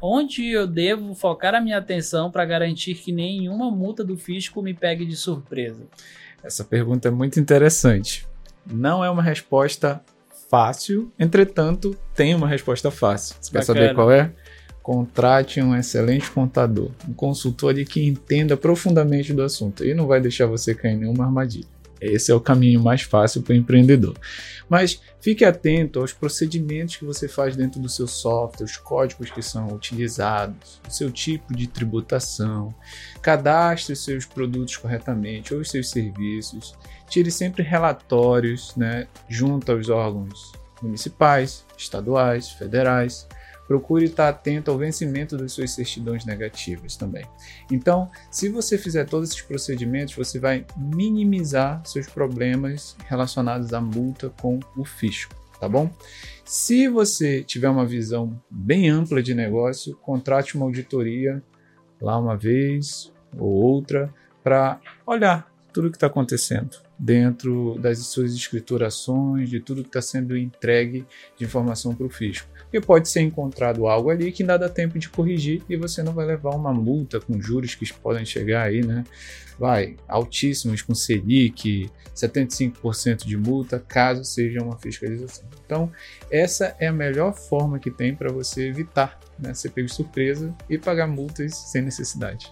onde eu devo focar a minha atenção para garantir que nenhuma multa do fisco me pegue de surpresa? Essa pergunta é muito interessante. Não é uma resposta fácil, entretanto, tem uma resposta fácil. Você Bacana. quer saber qual é? Contrate um excelente contador, um consultor ali que entenda profundamente do assunto e não vai deixar você cair em nenhuma armadilha. Esse é o caminho mais fácil para o empreendedor. Mas fique atento aos procedimentos que você faz dentro do seu software, os códigos que são utilizados, o seu tipo de tributação, cadastre seus produtos corretamente ou os seus serviços, tire sempre relatórios né, junto aos órgãos municipais, estaduais, federais procure estar atento ao vencimento das suas certidões negativas também. Então, se você fizer todos esses procedimentos, você vai minimizar seus problemas relacionados à multa com o fisco, tá bom? Se você tiver uma visão bem ampla de negócio, contrate uma auditoria lá uma vez ou outra para olhar tudo o que está acontecendo dentro das suas escriturações, de tudo que está sendo entregue de informação para o fisco. E pode ser encontrado algo ali que ainda dá tempo de corrigir e você não vai levar uma multa com juros que podem chegar aí, né? Vai, altíssimos com Selic, 75% de multa, caso seja uma fiscalização. Então, essa é a melhor forma que tem para você evitar né, ser pego de surpresa e pagar multas sem necessidade.